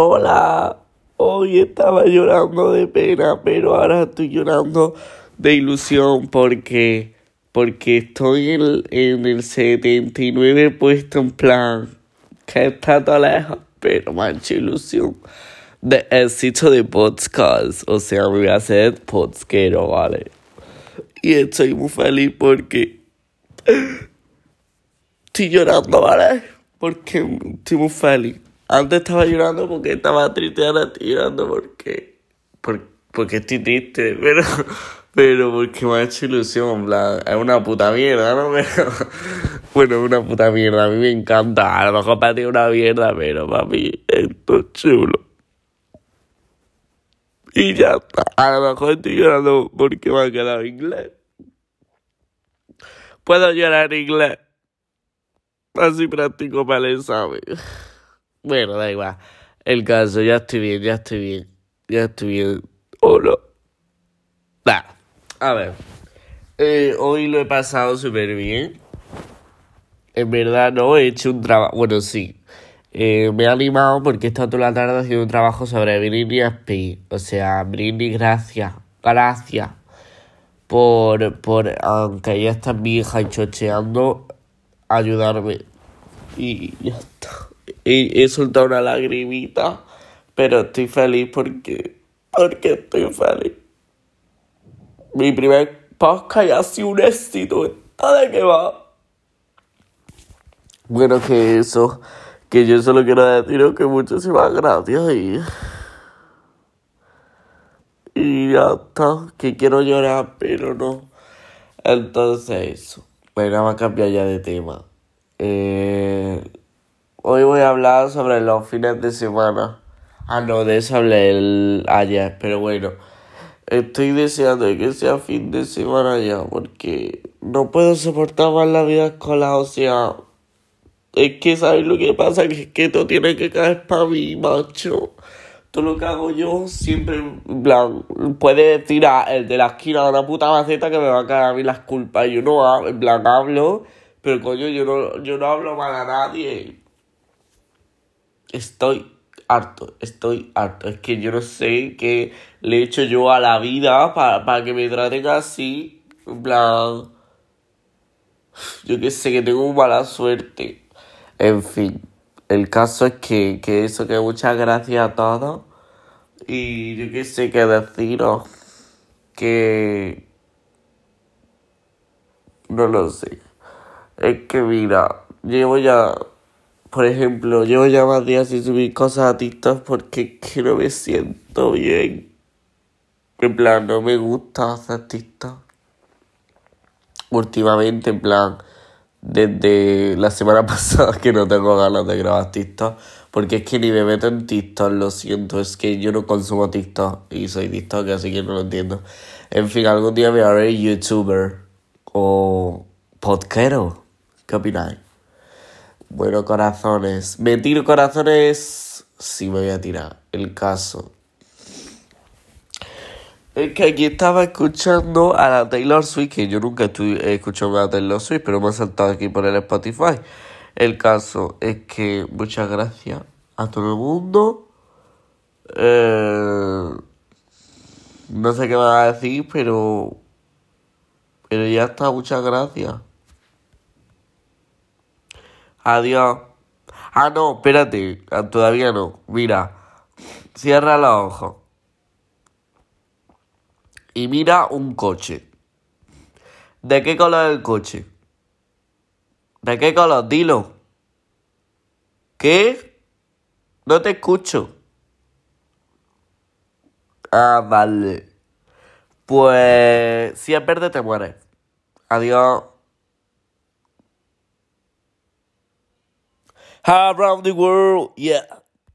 Hola, hoy estaba llorando de pena, pero ahora estoy llorando de ilusión porque, porque estoy en, en el 79 puesto en plan, que está tan lejos, pero mucha ilusión de éxito de podcast, o sea, me voy a hacer podcastero, ¿vale? Y estoy muy feliz porque estoy llorando, ¿vale? Porque estoy muy feliz. Antes estaba llorando porque estaba triste, ahora estoy llorando porque, por- porque estoy triste, pero, pero porque me ha hecho ilusión, plan, es una puta mierda, ¿no? Pero, bueno, es una puta mierda, a mí me encanta, a lo mejor para ti es una mierda, pero para mí esto es chulo. Y ya está, a lo mejor estoy llorando porque me ha quedado inglés. Puedo llorar inglés, así practico para el examen. Bueno, da igual. El caso, ya estoy bien, ya estoy bien. Ya estoy bien. Nah. A ver. Eh, hoy lo he pasado súper bien. En verdad no he hecho un trabajo... Bueno, sí. Eh, me he animado porque he estado toda la tarde haciendo un trabajo sobre Britney Spears. O sea, Britney, gracias. Gracias. Por, por aunque ella está vieja y chocheando, ayudarme. Y ya está. Y he soltado una lagrimita, pero estoy feliz porque, porque estoy feliz. Mi primer podcast ha sido un éxito. ¿Está de qué va? Bueno, que eso, que yo solo quiero deciros que muchísimas gracias y... Y ya está, que quiero llorar, pero no. Entonces eso. Bueno, vamos a cambiar ya de tema. Eh, hoy voy a hablar sobre los fines de semana. Ah, no, de eso hablé el, ayer, pero bueno. Estoy deseando que sea fin de semana ya, porque no puedo soportar más la vida escolar, o sea... Es que, ¿sabes lo que pasa? Que es que todo tiene que caer para mí, macho. Todo lo que hago yo siempre, en plan, puede a el de la esquina de una puta maceta que me va a caer a mí las culpas. Yo no hablo, en plan, hablo, pero coño, yo no, yo no hablo mal a nadie. Estoy harto, estoy harto. Es que yo no sé qué le he hecho yo a la vida para, para que me traten así. En plan, yo que sé, que tengo mala suerte. En fin, el caso es que, que eso, que muchas gracias a todos. Y yo qué sé qué deciros. Que. No lo sé. Es que mira, llevo ya. Por ejemplo, llevo ya más días sin subir cosas a TikTok porque es que no me siento bien. En plan, no me gusta hacer TikTok. Últimamente, en plan desde la semana pasada que no tengo ganas de grabar TikTok. Porque es que ni me meto en TikTok, lo siento. Es que yo no consumo TikTok y soy TikTok, así que no lo entiendo. En fin, algún día me haré YouTuber o podquero. ¿Qué opináis? Bueno, corazones. ¿Me tiro corazones? Sí, me voy a tirar. El caso. Es que aquí estaba escuchando a la Taylor Swift, que yo nunca estuve, he escuchado a la Taylor Swift, pero me ha saltado aquí por el Spotify. El caso es que muchas gracias a todo el mundo. Eh, no sé qué va a decir, pero. Pero ya está, muchas gracias. Adiós. Ah, no, espérate, ah, todavía no. Mira, cierra los ojos y mira un coche. ¿De qué color es el coche? ¿De qué color? Dilo. ¿Qué? No te escucho. Ah, vale. Pues si es verde te mueres. Adiós. Around the world, yeah.